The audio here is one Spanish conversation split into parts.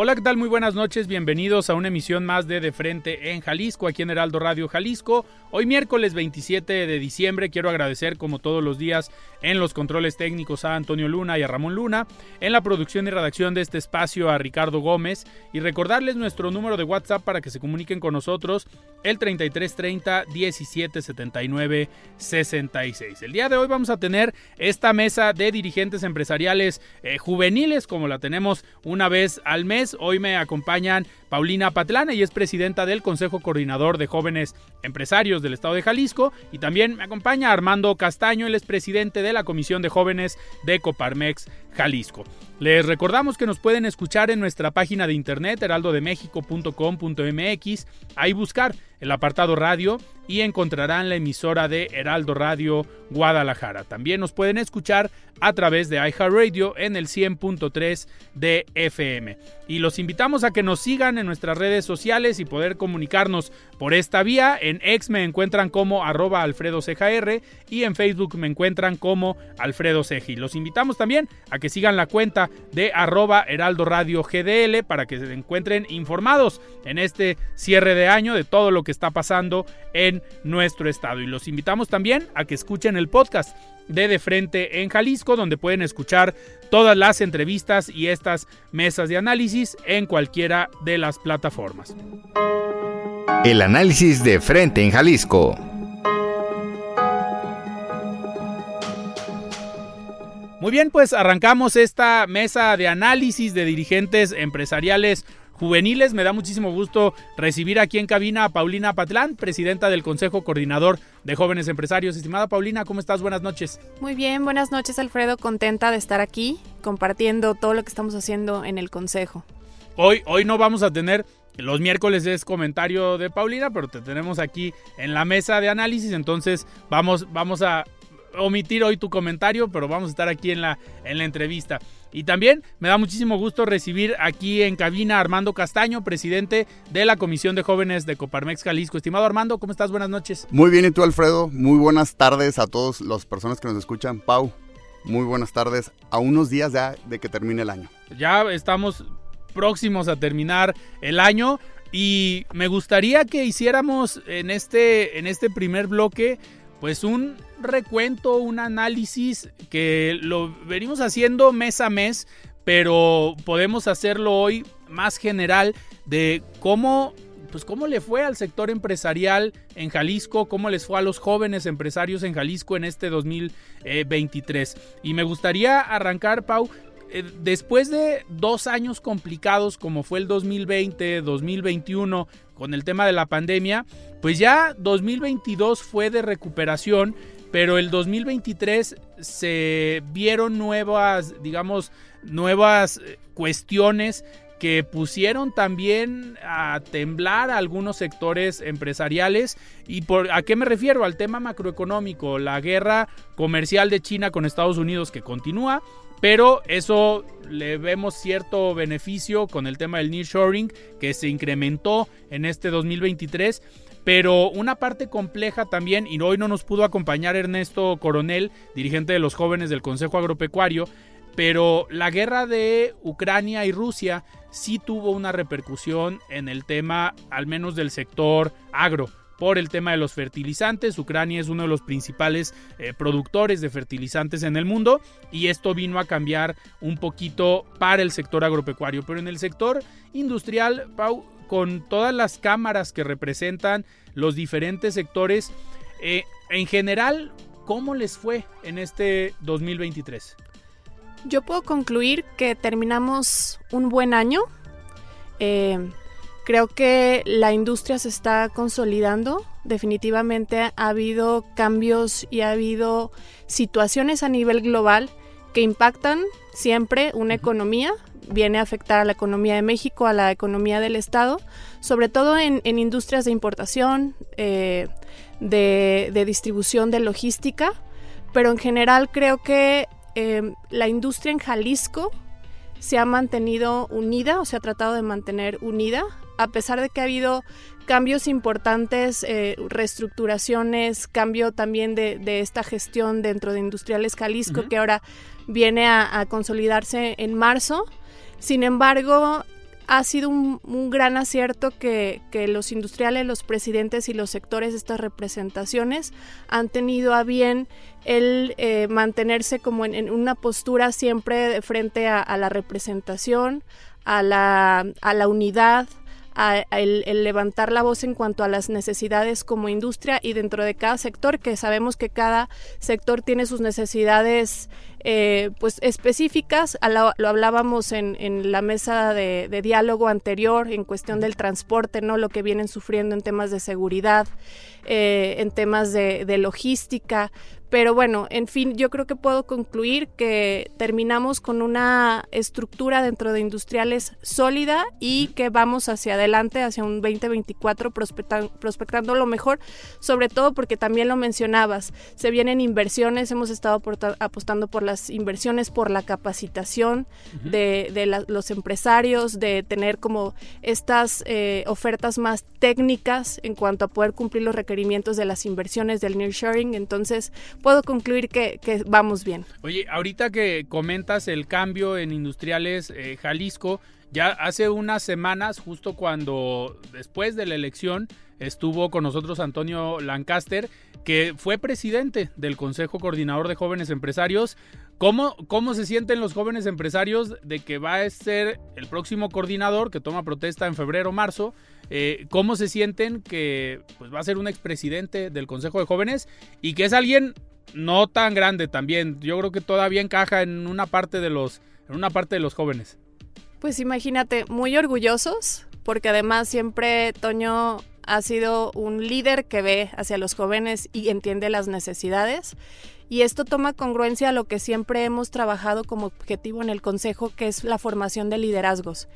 Hola, ¿qué tal? Muy buenas noches, bienvenidos a una emisión más de De Frente en Jalisco, aquí en Heraldo Radio Jalisco. Hoy miércoles 27 de diciembre quiero agradecer como todos los días en los controles técnicos a Antonio Luna y a Ramón Luna, en la producción y redacción de este espacio a Ricardo Gómez y recordarles nuestro número de WhatsApp para que se comuniquen con nosotros el 3330 1779 66. El día de hoy vamos a tener esta mesa de dirigentes empresariales eh, juveniles como la tenemos una vez al mes Hoy me acompañan Paulina Patlana, y es presidenta del Consejo Coordinador de Jóvenes Empresarios del Estado de Jalisco. Y también me acompaña Armando Castaño, él es presidente de la Comisión de Jóvenes de Coparmex Jalisco. Les recordamos que nos pueden escuchar en nuestra página de internet heraldodemexico.com.mx, ahí buscar el apartado radio y encontrarán la emisora de Heraldo Radio Guadalajara. También nos pueden escuchar a través de iHeartRadio en el 100.3 de FM. Y los invitamos a que nos sigan en nuestras redes sociales y poder comunicarnos por esta vía. En X me encuentran como arroba alfredo y en Facebook me encuentran como Alfredo Ceji. Los invitamos también a que sigan la cuenta de arroba heraldo radio GDL para que se encuentren informados en este cierre de año de todo lo que está pasando en nuestro estado. Y los invitamos también a que escuchen el podcast de De Frente en Jalisco, donde pueden escuchar todas las entrevistas y estas mesas de análisis en cualquiera de las plataformas. El análisis de Frente en Jalisco. Muy bien, pues arrancamos esta mesa de análisis de dirigentes empresariales juveniles. Me da muchísimo gusto recibir aquí en cabina a Paulina Patlán, presidenta del Consejo Coordinador de Jóvenes Empresarios. Estimada Paulina, ¿cómo estás? Buenas noches. Muy bien, buenas noches Alfredo, contenta de estar aquí compartiendo todo lo que estamos haciendo en el Consejo. Hoy, hoy no vamos a tener los miércoles es comentario de Paulina, pero te tenemos aquí en la mesa de análisis, entonces vamos, vamos a omitir hoy tu comentario, pero vamos a estar aquí en la, en la entrevista. Y también me da muchísimo gusto recibir aquí en cabina a Armando Castaño, presidente de la Comisión de Jóvenes de Coparmex Jalisco. Estimado Armando, ¿cómo estás? Buenas noches. Muy bien, ¿y tú, Alfredo? Muy buenas tardes a todas las personas que nos escuchan. Pau, muy buenas tardes. A unos días ya de que termine el año. Ya estamos próximos a terminar el año y me gustaría que hiciéramos en este, en este primer bloque pues un recuento, un análisis que lo venimos haciendo mes a mes, pero podemos hacerlo hoy más general de cómo pues cómo le fue al sector empresarial en Jalisco, cómo les fue a los jóvenes empresarios en Jalisco en este 2023. Y me gustaría arrancar, Pau, eh, después de dos años complicados como fue el 2020, 2021, con el tema de la pandemia, pues ya 2022 fue de recuperación, pero el 2023 se vieron nuevas, digamos, nuevas eh, cuestiones que pusieron también a temblar a algunos sectores empresariales. ¿Y por, a qué me refiero? Al tema macroeconómico, la guerra comercial de China con Estados Unidos que continúa, pero eso le vemos cierto beneficio con el tema del nearshoring que se incrementó en este 2023. Pero una parte compleja también, y hoy no nos pudo acompañar Ernesto Coronel, dirigente de los jóvenes del Consejo Agropecuario, pero la guerra de Ucrania y Rusia sí tuvo una repercusión en el tema, al menos del sector agro por el tema de los fertilizantes. Ucrania es uno de los principales eh, productores de fertilizantes en el mundo y esto vino a cambiar un poquito para el sector agropecuario. Pero en el sector industrial, Pau, con todas las cámaras que representan los diferentes sectores, eh, en general, ¿cómo les fue en este 2023? Yo puedo concluir que terminamos un buen año. Eh, Creo que la industria se está consolidando. Definitivamente ha habido cambios y ha habido situaciones a nivel global que impactan siempre una economía. Viene a afectar a la economía de México, a la economía del Estado, sobre todo en, industrias de importación, eh, de, de, distribución, de logística. Pero en general creo que eh, la industria en Jalisco se ha mantenido unida o se ha tratado de mantener unida a pesar de que ha habido cambios importantes, eh, reestructuraciones, cambio también de, esta gestión dentro de Industriales Jalisco, que ahora viene a, consolidarse en marzo. Sin embargo, ha sido un, gran acierto que, los industriales, los presidentes y los sectores de estas representaciones han tenido a bien el eh, mantenerse como en, una postura siempre frente a, la representación, a la, a la unidad, el, levantar la voz en cuanto a las necesidades como industria y dentro de cada sector, que sabemos que cada sector tiene sus necesidades eh, pues específicas. Lo, hablábamos en, la mesa de, diálogo anterior en cuestión del transporte, ¿no? Lo que vienen sufriendo en temas de seguridad, eh, en temas de logística, pero bueno, en fin, yo creo que puedo concluir que terminamos con una estructura dentro de industriales sólida y que vamos hacia adelante, hacia un 2024 prospectando lo mejor, sobre todo porque también lo mencionabas, se vienen inversiones, hemos estado apostando por las inversiones, por la capacitación de, los empresarios, de tener como estas eh, ofertas más técnicas en cuanto a poder cumplir los requerimientos de las inversiones del nearshoring. Entonces, puedo concluir que, vamos bien. Oye, ahorita que comentas el cambio en Industriales eh, Jalisco, ya hace unas semanas, justo cuando después de la elección, estuvo con nosotros Antonio Lancaster, que fue presidente del Consejo Coordinador de Jóvenes Empresarios. ¿Cómo, ¿Cómo se sienten los jóvenes empresarios de que va a ser el próximo coordinador que toma protesta en febrero o marzo? Eh, ¿Cómo se sienten que pues, va a ser un expresidente del Consejo de Jóvenes y que es alguien no tan grande también. Yo creo que todavía encaja en una parte de los, en una parte de los jóvenes. Pues imagínate, muy orgullosos, porque además siempre Toño ha sido un líder que ve hacia los jóvenes y entiende las necesidades. Y esto toma congruencia a lo que siempre hemos trabajado como objetivo en el Consejo, que es la formación de liderazgos.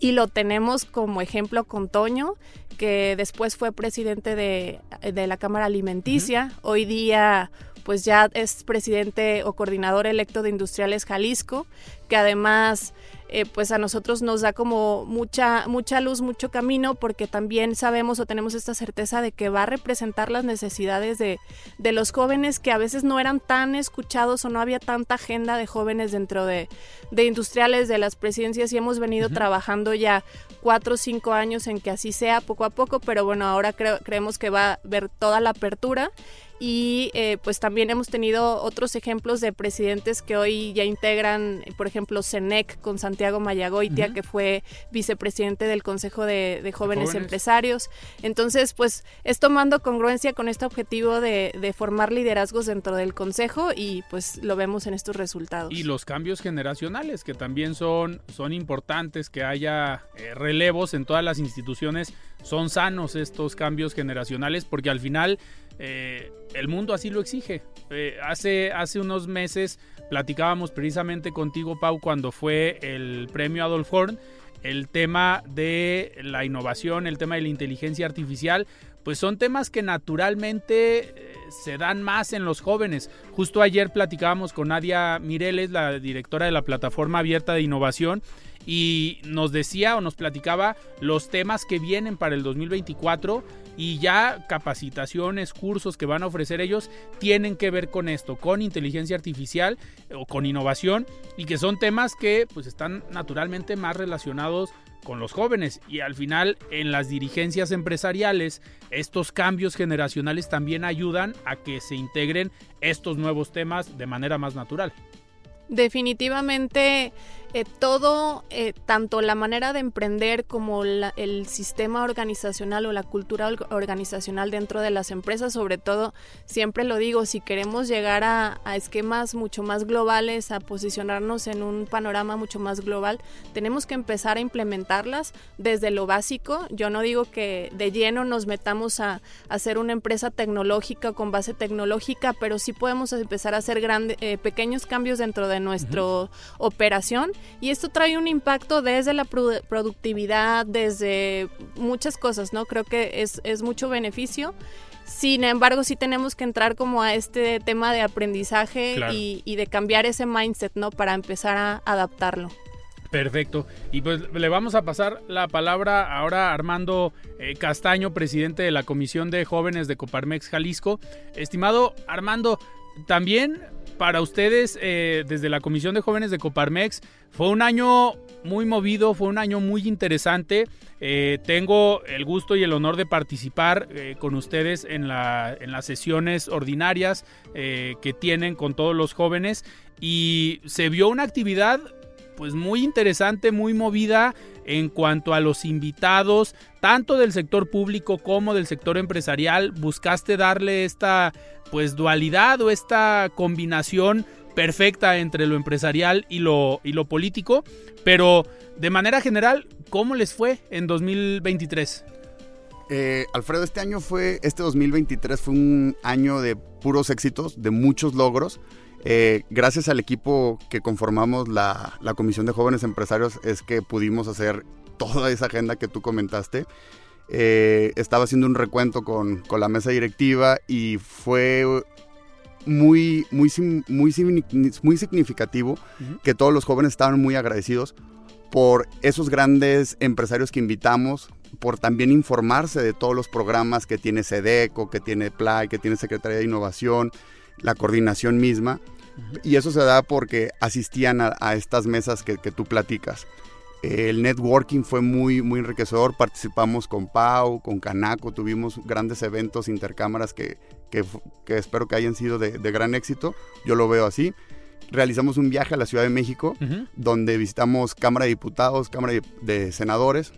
Y lo tenemos como ejemplo con Toño, que después fue presidente de, la Cámara Alimenticia. Hoy día pues ya es presidente o coordinador electo de Industriales Jalisco, que además eh, pues a nosotros nos da como mucha, mucha luz, mucho camino, porque también sabemos o tenemos esta certeza de que va a representar las necesidades de, de los jóvenes que a veces no eran tan escuchados o no había tanta agenda de jóvenes dentro de, de industriales de las presidencias y hemos venido trabajando ya cuatro o cinco años en que así sea poco a poco, pero bueno, ahora creemos que va a haber toda la apertura y eh, pues también hemos tenido otros ejemplos de presidentes que hoy ya integran, por ejemplo, CENEC con Santiago Mayagoitia, que fue vicepresidente del Consejo de, jóvenes, Empresarios. Entonces, pues es tomando congruencia con este objetivo de, formar liderazgos dentro del Consejo y pues lo vemos en estos resultados. Y los cambios generacionales, que también son, son importantes, que haya eh, relevos en todas las instituciones, son sanos estos cambios generacionales, porque al final eh, el mundo así lo exige. Eh, hace, hace unos meses platicábamos precisamente contigo, Pau, cuando fue el premio Adolf Horn, el tema de la innovación, el tema de la inteligencia artificial, pues son temas que naturalmente eh, se dan más en los jóvenes. Justo ayer platicábamos con Nadia Mireles, la directora de la plataforma abierta de innovación, y nos decía o nos platicaba los temas que vienen para el 2024 y ya capacitaciones, cursos que van a ofrecer ellos tienen que ver con esto, con inteligencia artificial o con innovación y que son temas que pues están naturalmente más relacionados con los jóvenes y al final en las dirigencias empresariales estos cambios generacionales también ayudan a que se integren estos nuevos temas de manera más natural. Definitivamente eh, todo, eh, tanto la manera de emprender como el sistema organizacional o la cultura organizacional dentro de las empresas, sobre todo, siempre lo digo, si queremos llegar a, esquemas mucho más globales, a posicionarnos en un panorama mucho más global, tenemos que empezar a implementarlas desde lo básico. Yo no digo que de lleno nos metamos a, hacer una empresa tecnológica con base tecnológica, pero sí podemos empezar a hacer grandes, eh, pequeños cambios dentro de nuestra operación y esto trae un impacto desde la productividad, desde muchas cosas, ¿no? Creo que es, es mucho beneficio. Sin embargo, sí tenemos que entrar como a este tema de aprendizaje y, de cambiar ese mindset, ¿no? Para empezar a adaptarlo. Perfecto. Y pues le vamos a pasar la palabra ahora a Armando eh, Castaño, presidente de la Comisión de Jóvenes de Coparmex Jalisco. Estimado Armando, también para ustedes, eh, desde la Comisión de Jóvenes de Coparmex, fue un año muy movido, fue un año muy interesante. Eh, tengo el gusto y el honor de participar eh, con ustedes en, la, en, las sesiones ordinarias que tienen con todos los jóvenes y se vio una actividad pues muy interesante, muy movida en cuanto a los invitados, tanto del sector público como del sector empresarial. Buscaste darle esta pues dualidad o esta combinación perfecta entre lo empresarial y lo, y lo político, pero de manera general, ¿cómo les fue en 2023? Eh, Alfredo, este año fue, este 2023 fue un año de puros éxitos, de muchos logros. Eh, gracias al equipo que conformamos la, la, Comisión de Jóvenes Empresarios es que pudimos hacer toda esa agenda que tú comentaste. Eh, estaba haciendo un recuento con, con, la mesa directiva y fue muy, muy, muy, muy significativo que todos los jóvenes estaban muy agradecidos por esos grandes empresarios que invitamos, por también informarse de todos los programas que tiene SEDECO, que tiene PLAY, que tiene Secretaría de Innovación, la coordinación misma. Y eso se da porque asistían a, estas mesas que, que tú platicas. El networking fue muy, muy enriquecedor. Participamos con Pau, con Canaco, tuvimos grandes eventos intercámaras que, que, espero que hayan sido de, gran éxito. Yo lo veo así. Realizamos un viaje a la Ciudad de México, donde visitamos Cámara de Diputados, Cámara de, Senadores.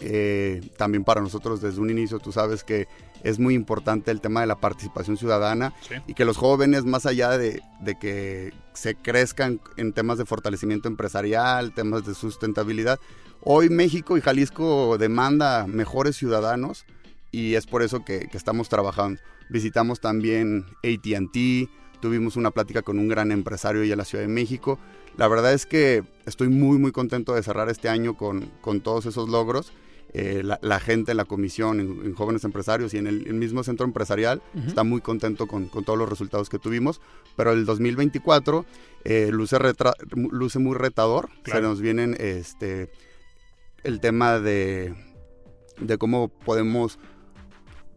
Eh, también para nosotros desde un inicio, tú sabes que es muy importante el tema de la participación ciudadana y que los jóvenes, más allá de, que se crezcan en temas de fortalecimiento empresarial, temas de sustentabilidad, hoy México y Jalisco demanda mejores ciudadanos y es por eso que, estamos trabajando. Visitamos también ATT, tuvimos una plática con un gran empresario ya en la Ciudad de México. La verdad es que estoy muy muy contento de cerrar este año con, con todos esos logros eh, la, gente en la comisión, en, jóvenes empresarios y en el, mismo centro empresarial está muy contento con, todos los resultados que tuvimos, pero el 2024 eh, luce, luce muy retador, se nos vienen este, el tema de, de cómo podemos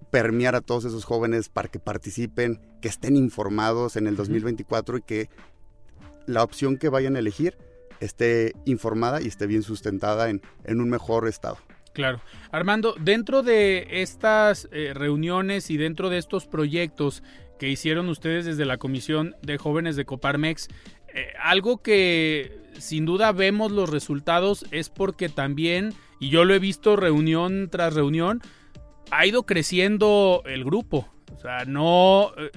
permear a todos esos jóvenes para que participen, que estén informados en el 2024 y que la opción que vayan a elegir esté informada y esté bien sustentada en un mejor estado. Claro. Armando, dentro de estas eh, reuniones y dentro de estos proyectos que hicieron ustedes desde la Comisión de Jóvenes de Coparmex, eh, algo que sin duda vemos los resultados es porque también, y yo lo he visto reunión tras reunión, ha ido creciendo el grupo. O sea, no, eh,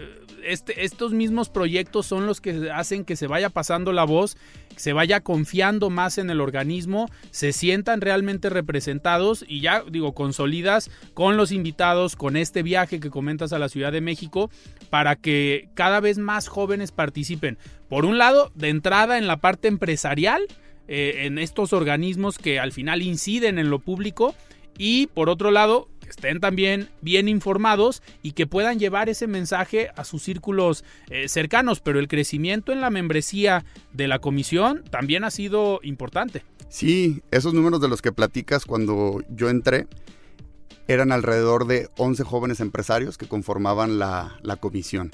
este, estos mismos proyectos son los que hacen que se vaya pasando la voz, se vaya confiando más en el organismo, se sientan realmente representados y ya digo, consolidas con los invitados, con este viaje que comentas a la Ciudad de México, para que cada vez más jóvenes participen. Por un lado, de entrada en la parte empresarial, eh, en estos organismos que al final inciden en lo público, y por otro lado, estén también bien informados y que puedan llevar ese mensaje a sus círculos eh, cercanos. Pero el crecimiento en la membresía de la comisión también ha sido importante. Sí, esos números de los que platicas cuando yo entré eran alrededor de 11 jóvenes empresarios que conformaban la, la comisión.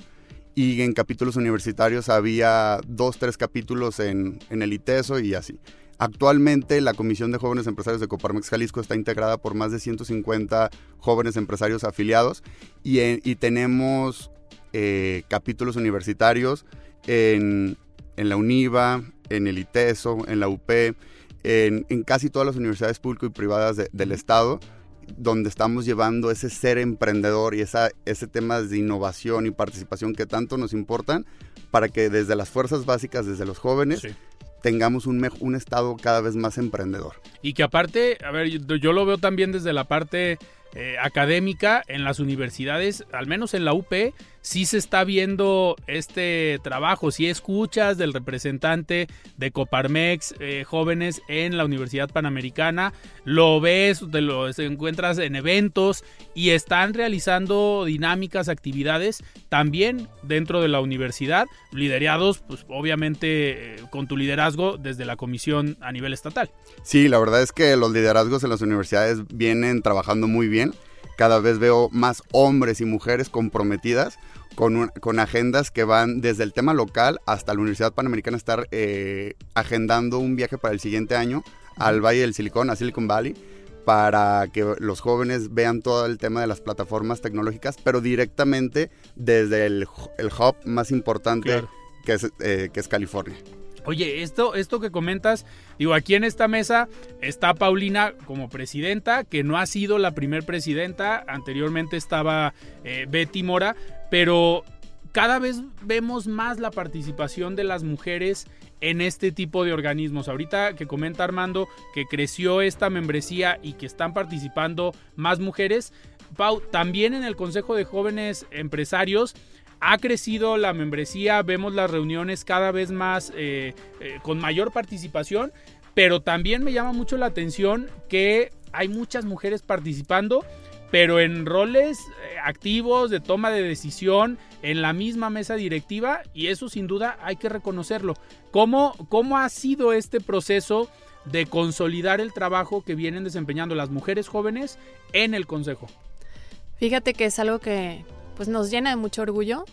Y en capítulos universitarios había dos, tres capítulos en, en el ITESO y así. Actualmente la Comisión de Jóvenes Empresarios de Coparmex Jalisco está integrada por más de 150 jóvenes empresarios afiliados y, tenemos eh, capítulos universitarios en, en, la UNIVA, en el ITESO, en la UP, en, casi todas las universidades públicas y privadas de, del Estado donde estamos llevando ese ser emprendedor y ese tema de innovación y participación que tanto nos importan para que desde las fuerzas básicas, desde los jóvenes. Tengamos un, un, estado cada vez más emprendedor. Y que aparte, a ver, yo, lo veo también desde la parte eh, académica en las universidades, al menos en la UP, sí se está viendo este trabajo, si escuchas del representante de Coparmex, eh, jóvenes en la Universidad Panamericana, lo ves, te lo encuentras en eventos y están realizando dinámicas, actividades también dentro de la universidad, liderados, pues obviamente eh, con tu liderazgo desde la comisión a nivel estatal. Sí, la verdad es que los liderazgos en las universidades vienen trabajando muy bien. Cada vez veo más hombres y mujeres comprometidas con, un, con, agendas que van desde el tema local hasta la Universidad Panamericana estar eh, agendando un viaje para el siguiente año al Valle del Silicón, a Silicon Valley, para que los jóvenes vean todo el tema de las plataformas tecnológicas, pero directamente desde el, el hub más importante claro. que, es, eh, que es California. Oye, esto, esto que comentas, digo, aquí en esta mesa está Paulina como presidenta, que no ha sido la primer presidenta, anteriormente estaba eh, Betty Mora, pero cada vez vemos más la participación de las mujeres en este tipo de organismos. Ahorita que comenta Armando que creció esta membresía y que están participando más mujeres, Pau, también en el Consejo de Jóvenes Empresarios ha crecido la membresía, vemos las reuniones cada vez más eh, eh, con mayor participación, pero también me llama mucho la atención que hay muchas mujeres participando, pero en roles eh, activos de toma de decisión en la misma mesa directiva y eso sin duda hay que reconocerlo. ¿Cómo, cómo ha sido este proceso de consolidar el trabajo que vienen desempeñando las mujeres jóvenes en el Consejo? Fíjate que es algo que, pues nos llena de mucho orgullo,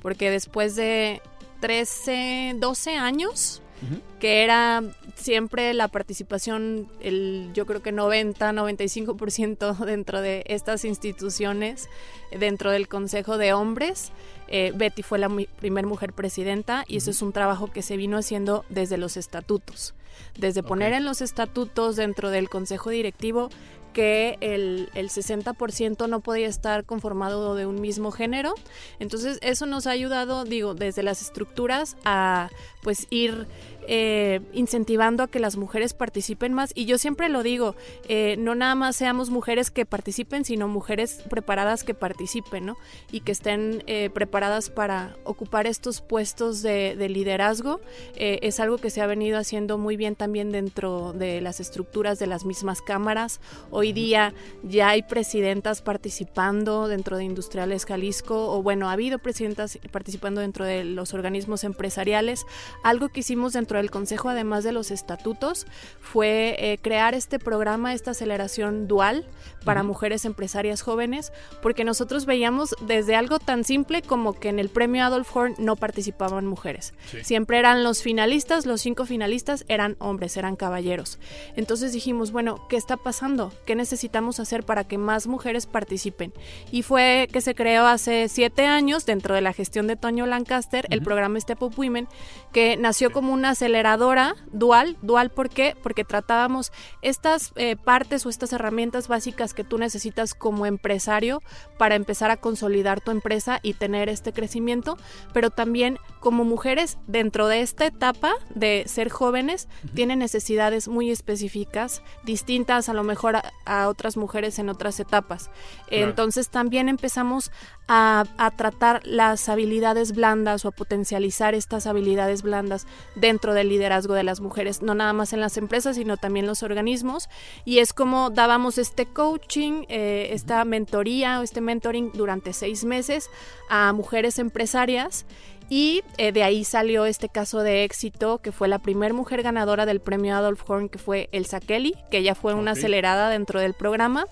porque después de 13, 12 años, uh -huh. que era siempre la participación, el, yo creo que 90, 95% dentro de estas instituciones, dentro del Consejo de Hombres. Eh, Betty fue la mu primer mujer presidenta y uh -huh. eso es un trabajo que se vino haciendo desde los estatutos. Desde poner en los estatutos dentro del Consejo Directivo que el, el 60% no podía estar conformado de un mismo género. Entonces eso nos ha ayudado, digo, desde las estructuras a pues ir eh, incentivando a que las mujeres participen más. Y yo siempre lo digo, eh, no nada más seamos mujeres que participen, sino mujeres preparadas que participen, ¿no? Y que estén eh, preparadas para ocupar estos puestos de, de liderazgo. Es algo que se ha venido haciendo muy bien también dentro de las estructuras de las mismas cámaras. Hoy día ya hay presidentas participando dentro de Industriales Jalisco, o bueno, ha habido presidentas participando dentro de los organismos empresariales. Algo que hicimos dentro del Consejo, además de los estatutos, fue eh, crear este programa, esta aceleración dual para uh -huh. mujeres empresarias jóvenes, porque nosotros veíamos desde algo tan simple como que en el premio Adolf Horn no participaban mujeres. Sí. Siempre eran los finalistas, los cinco finalistas eran hombres, eran caballeros. Entonces dijimos, bueno, ¿qué está pasando? ¿Qué necesitamos hacer para que más mujeres participen? Y fue que se creó hace siete años, dentro de la gestión de Toño Lancaster, uh -huh. el programa Step Up Women, que nació como una aceleradora dual. ¿Dual por qué? Porque tratábamos estas eh, partes o estas herramientas básicas que tú necesitas como empresario para empezar a consolidar tu empresa y tener este crecimiento, pero también como mujeres dentro de esta etapa de ser jóvenes uh -huh. tienen necesidades muy específicas, distintas a lo mejor a, a otras mujeres en otras etapas. Claro. Entonces también empezamos a, a, tratar las habilidades blandas o a potencializar estas habilidades blandas dentro del liderazgo de las mujeres, no nada más en las empresas, sino también los organismos. Y es como dábamos este coaching, eh, esta mentoría o este mentoring durante seis meses a mujeres empresarias Y eh, de ahí salió este caso de éxito, que fue la primera mujer ganadora del premio Adolf Horn, que fue Elsa Kelly, que ella fue una acelerada dentro del programa.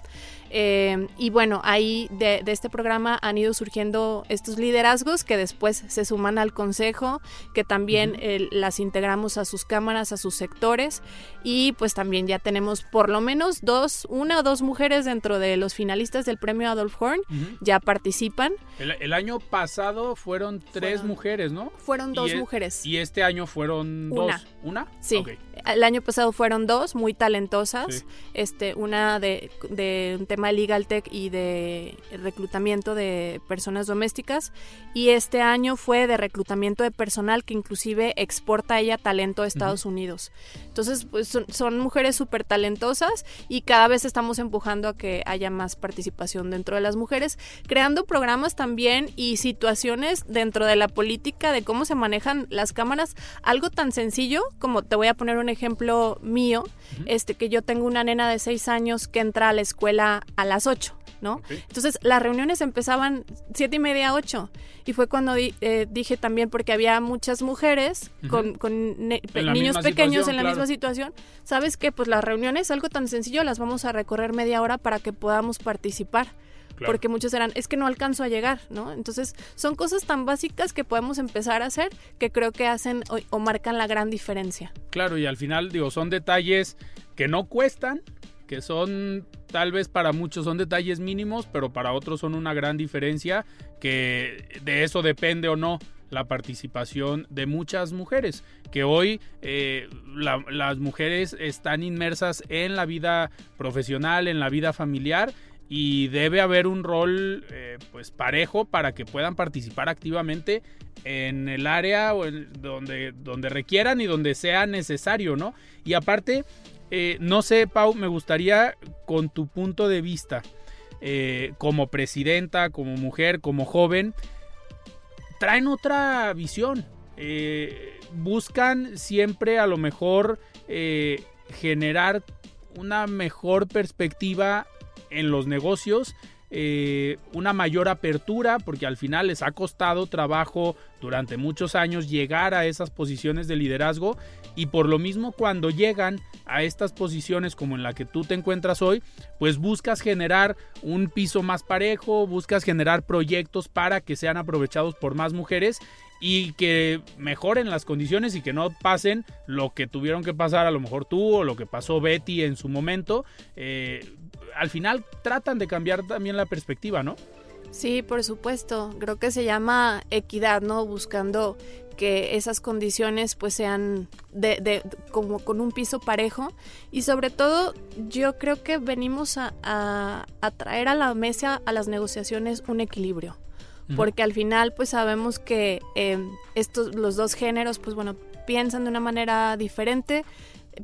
Eh, y bueno, ahí de, este programa han ido surgiendo estos liderazgos que después se suman al consejo, que también las integramos a sus cámaras, a sus sectores y pues también ya tenemos por lo menos dos, una o dos mujeres dentro de los finalistas del premio Adolf Horn, ya participan. El, año pasado fueron tres mujeres, ¿no? Fueron dos mujeres. Y este año fueron dos. ¿Una? Sí. El año pasado fueron dos muy talentosas, este, una de, de un tema Legal Tech y de reclutamiento de personas domésticas y este año fue de reclutamiento de personal que inclusive exporta ella talento a Estados Unidos. Entonces, pues son, mujeres súper talentosas y cada vez estamos empujando a que haya más participación dentro de las mujeres, creando programas también y situaciones dentro de la política de cómo se manejan las cámaras, algo tan sencillo como te voy a poner un ejemplo mío, este que yo tengo una nena de seis años que entra a la escuela a las 8. ¿no? Entonces las reuniones empezaban siete y media, ocho. Y fue cuando eh, dije también, porque había muchas mujeres con, niños pequeños en la misma situación, ¿sabes qué? Pues las reuniones, algo tan sencillo, las vamos a recorrer media hora para que podamos participar. Porque muchos eran, es que no alcanzo a llegar, ¿no? Entonces, son cosas tan básicas que podemos empezar a hacer que creo que hacen o, o marcan la gran diferencia. Claro, y al final, digo, son detalles que no cuestan, que son tal vez para muchos son detalles mínimos, pero para otros son una gran diferencia, que de eso depende o no la participación de muchas mujeres, que hoy eh, las mujeres están inmersas en la vida profesional, en la vida familiar y debe haber un rol eh, pues parejo para que puedan participar activamente en el área donde, donde requieran y donde sea necesario, ¿no? Y aparte, eh, no sé, Pau, me gustaría con tu punto de vista, eh, como presidenta, como mujer, como joven, traen otra visión. Eh, buscan siempre a lo mejor generar una mejor perspectiva en los negocios eh, una mayor apertura, porque al final les ha costado trabajo durante muchos años llegar a esas posiciones de liderazgo y por lo mismo cuando llegan a estas posiciones como en la que tú te encuentras hoy, pues buscas generar un piso más parejo, buscas generar proyectos para que sean aprovechados por más mujeres y que mejoren las condiciones y que no pasen lo que tuvieron que pasar a lo mejor tú o lo que pasó Betty en su momento. Eh, al final tratan de cambiar también la perspectiva, ¿no? Sí, por supuesto. Creo que se llama equidad, ¿no? Buscando que esas condiciones pues sean de, de, como con un piso parejo y sobre todo yo creo que venimos a, a, traer a la mesa a las negociaciones un equilibrio porque al final pues sabemos que eh, estos los dos géneros pues bueno piensan de una manera diferente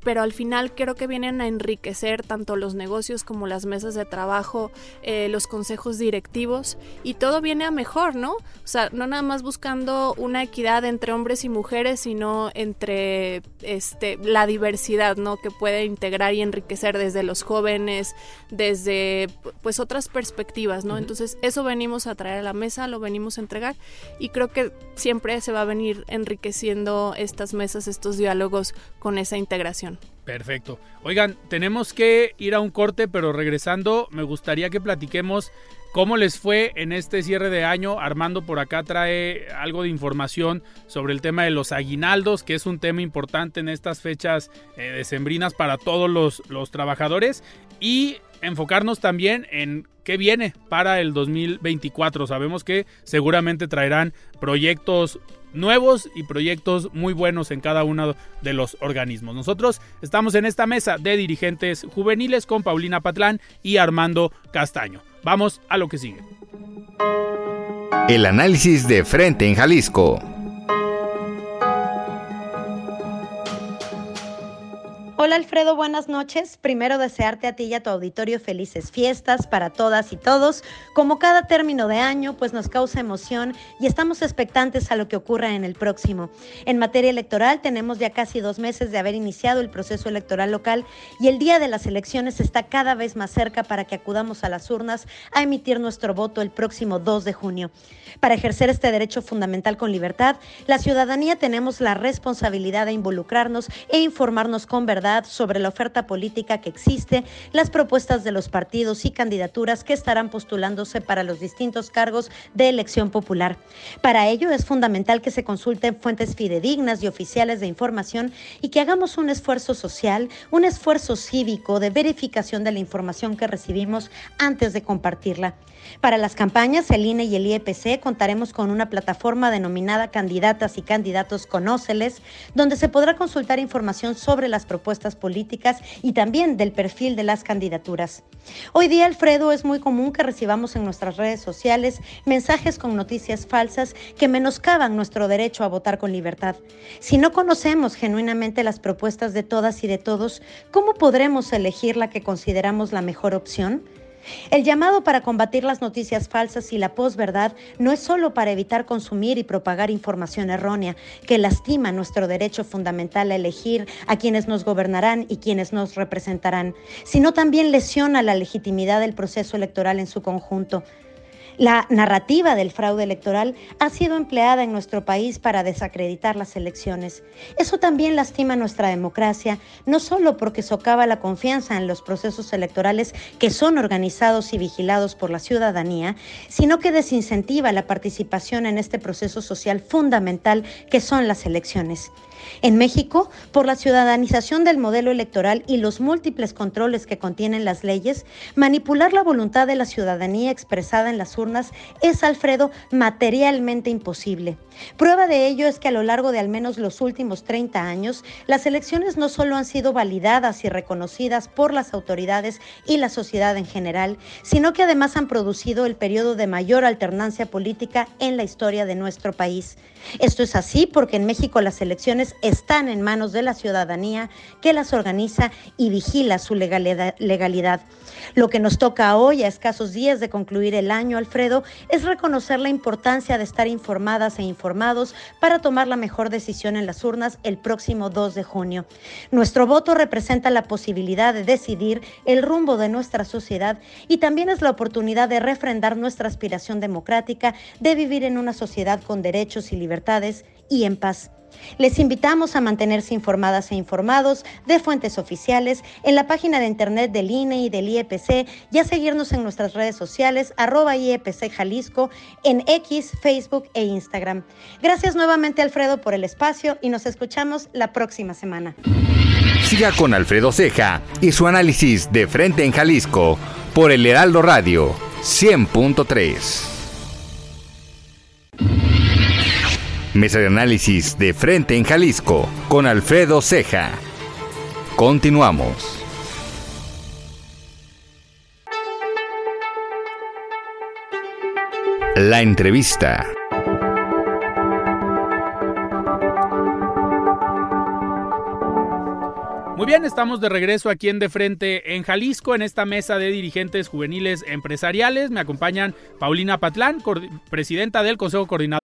pero al final creo que vienen a enriquecer tanto los negocios como las mesas de trabajo, eh, los consejos directivos y todo viene a mejor, ¿no? O sea, no nada más buscando una equidad entre hombres y mujeres, sino entre este, la diversidad, ¿no? Que puede integrar y enriquecer desde los jóvenes, desde pues otras perspectivas, ¿no? Entonces eso venimos a traer a la mesa, lo venimos a entregar y creo que siempre se va a venir enriqueciendo estas mesas, estos diálogos con esa integración. Perfecto. Oigan, tenemos que ir a un corte, pero regresando, me gustaría que platiquemos cómo les fue en este cierre de año. Armando por acá trae algo de información sobre el tema de los aguinaldos, que es un tema importante en estas fechas eh, decembrinas para todos los, los trabajadores. Y enfocarnos también en qué viene para el 2024. Sabemos que seguramente traerán proyectos nuevos y proyectos muy buenos en cada uno de los organismos. Nosotros estamos en esta mesa de dirigentes juveniles con Paulina Patlán y Armando Castaño. Vamos a lo que sigue. El análisis de frente en Jalisco. Hola Alfredo, buenas noches. Primero desearte a ti y a tu auditorio felices fiestas para todas y todos. Como cada término de año, pues nos causa emoción y estamos expectantes a lo que ocurra en el próximo. En materia electoral tenemos ya casi dos meses de haber iniciado el proceso electoral local y el día de las elecciones está cada vez más cerca para que acudamos a las urnas a emitir nuestro voto el próximo 2 de junio. Para ejercer este derecho fundamental con libertad, la ciudadanía tenemos la responsabilidad de involucrarnos e informarnos con verdad sobre la oferta política que existe, las propuestas de los partidos y candidaturas que estarán postulándose para los distintos cargos de elección popular. Para ello es fundamental que se consulten fuentes fidedignas y oficiales de información y que hagamos un esfuerzo social, un esfuerzo cívico de verificación de la información que recibimos antes de compartirla. Para las campañas, el INE y el IEPC contaremos con una plataforma denominada Candidatas y Candidatos Conóceles, donde se podrá consultar información sobre las propuestas políticas y también del perfil de las candidaturas. Hoy día, Alfredo, es muy común que recibamos en nuestras redes sociales mensajes con noticias falsas que menoscaban nuestro derecho a votar con libertad. Si no conocemos genuinamente las propuestas de todas y de todos, ¿cómo podremos elegir la que consideramos la mejor opción? El llamado para combatir las noticias falsas y la posverdad no es solo para evitar consumir y propagar información errónea que lastima nuestro derecho fundamental a elegir a quienes nos gobernarán y quienes nos representarán, sino también lesiona la legitimidad del proceso electoral en su conjunto. La narrativa del fraude electoral ha sido empleada en nuestro país para desacreditar las elecciones. Eso también lastima nuestra democracia, no solo porque socava la confianza en los procesos electorales que son organizados y vigilados por la ciudadanía, sino que desincentiva la participación en este proceso social fundamental que son las elecciones. En México, por la ciudadanización del modelo electoral y los múltiples controles que contienen las leyes, manipular la voluntad de la ciudadanía expresada en las urnas es, Alfredo, materialmente imposible. Prueba de ello es que a lo largo de al menos los últimos 30 años, las elecciones no solo han sido validadas y reconocidas por las autoridades y la sociedad en general, sino que además han producido el periodo de mayor alternancia política en la historia de nuestro país. Esto es así porque en México las elecciones están en manos de la ciudadanía que las organiza y vigila su legalidad. Lo que nos toca hoy, a escasos días de concluir el año, Alfredo, es reconocer la importancia de estar informadas e informados para tomar la mejor decisión en las urnas el próximo 2 de junio. Nuestro voto representa la posibilidad de decidir el rumbo de nuestra sociedad y también es la oportunidad de refrendar nuestra aspiración democrática de vivir en una sociedad con derechos y libertades y en paz. Les invitamos a mantenerse informadas e informados de fuentes oficiales en la página de internet del INE y del IEPC y a seguirnos en nuestras redes sociales arroba IEPC Jalisco en X, Facebook e Instagram. Gracias nuevamente Alfredo por el espacio y nos escuchamos la próxima semana. Siga con Alfredo Ceja y su análisis de frente en Jalisco por el Heraldo Radio 100.3. Mesa de análisis de frente en Jalisco con Alfredo Ceja. Continuamos. La entrevista. Muy bien, estamos de regreso aquí en De Frente en Jalisco, en esta mesa de dirigentes juveniles empresariales. Me acompañan Paulina Patlán, presidenta del Consejo Coordinador.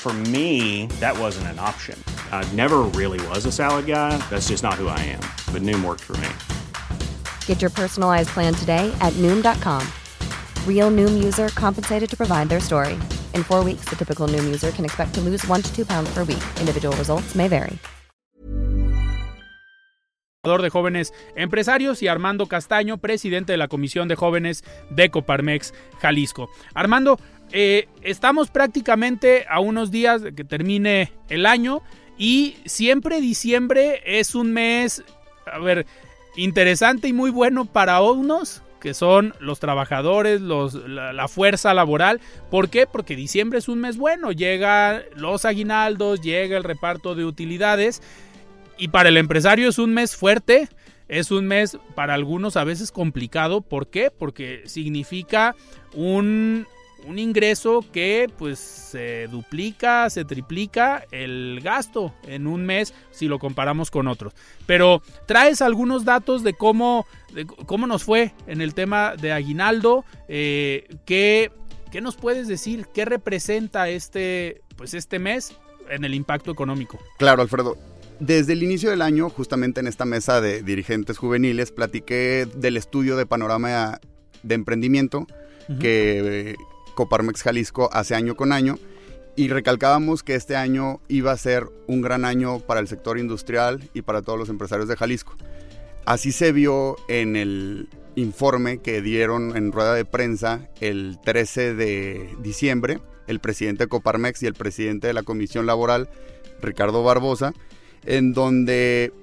For me, that wasn't an option. I never really was a salad guy. That's just not who I am. But Noom worked for me. Get your personalized plan today at Noom.com. Real Noom user compensated to provide their story. In four weeks, the typical Noom user can expect to lose one to two pounds per week. Individual results may vary. de jóvenes empresarios y Armando Castaño, presidente de la Comisión de Jóvenes de Coparmex Jalisco. Armando, Eh, estamos prácticamente a unos días de que termine el año y siempre diciembre es un mes, a ver, interesante y muy bueno para unos que son los trabajadores, los, la, fuerza laboral. ¿Por qué? Porque diciembre es un mes bueno, llegan los aguinaldos, llega el reparto de utilidades y para el empresario es un mes fuerte. Es un mes para algunos a veces complicado. ¿Por qué? Porque significa un, un ingreso que pues se duplica, se triplica el gasto en un mes si lo comparamos con otros. Pero traes algunos datos de cómo, cómo nos fue en el tema de aguinaldo, eh, ¿qué, nos puedes decir? ¿Qué representa este, pues este mes en el impacto económico? Claro, Alfredo. Desde el inicio del año, justamente en esta mesa de dirigentes juveniles, platiqué del estudio de panorama de emprendimiento que Coparmex Jalisco hace año con año y recalcábamos que este año iba a ser un gran año para el sector industrial y para todos los empresarios de Jalisco. Así se vio en el informe que dieron en rueda de prensa el 13 de diciembre el presidente de Coparmex y el presidente de la Comisión Laboral, Ricardo Barbosa, en donde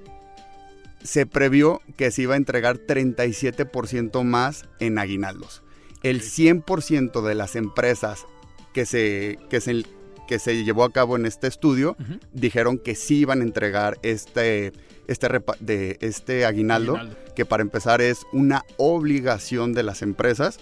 se previó que se iba a entregar 37% más en aguinaldos el 100% de las empresas que se, que, se, que se llevó a cabo en este estudio dijeron que sí iban a entregar este, este, de, este aguinaldo, que para empezar es una obligación de las empresas.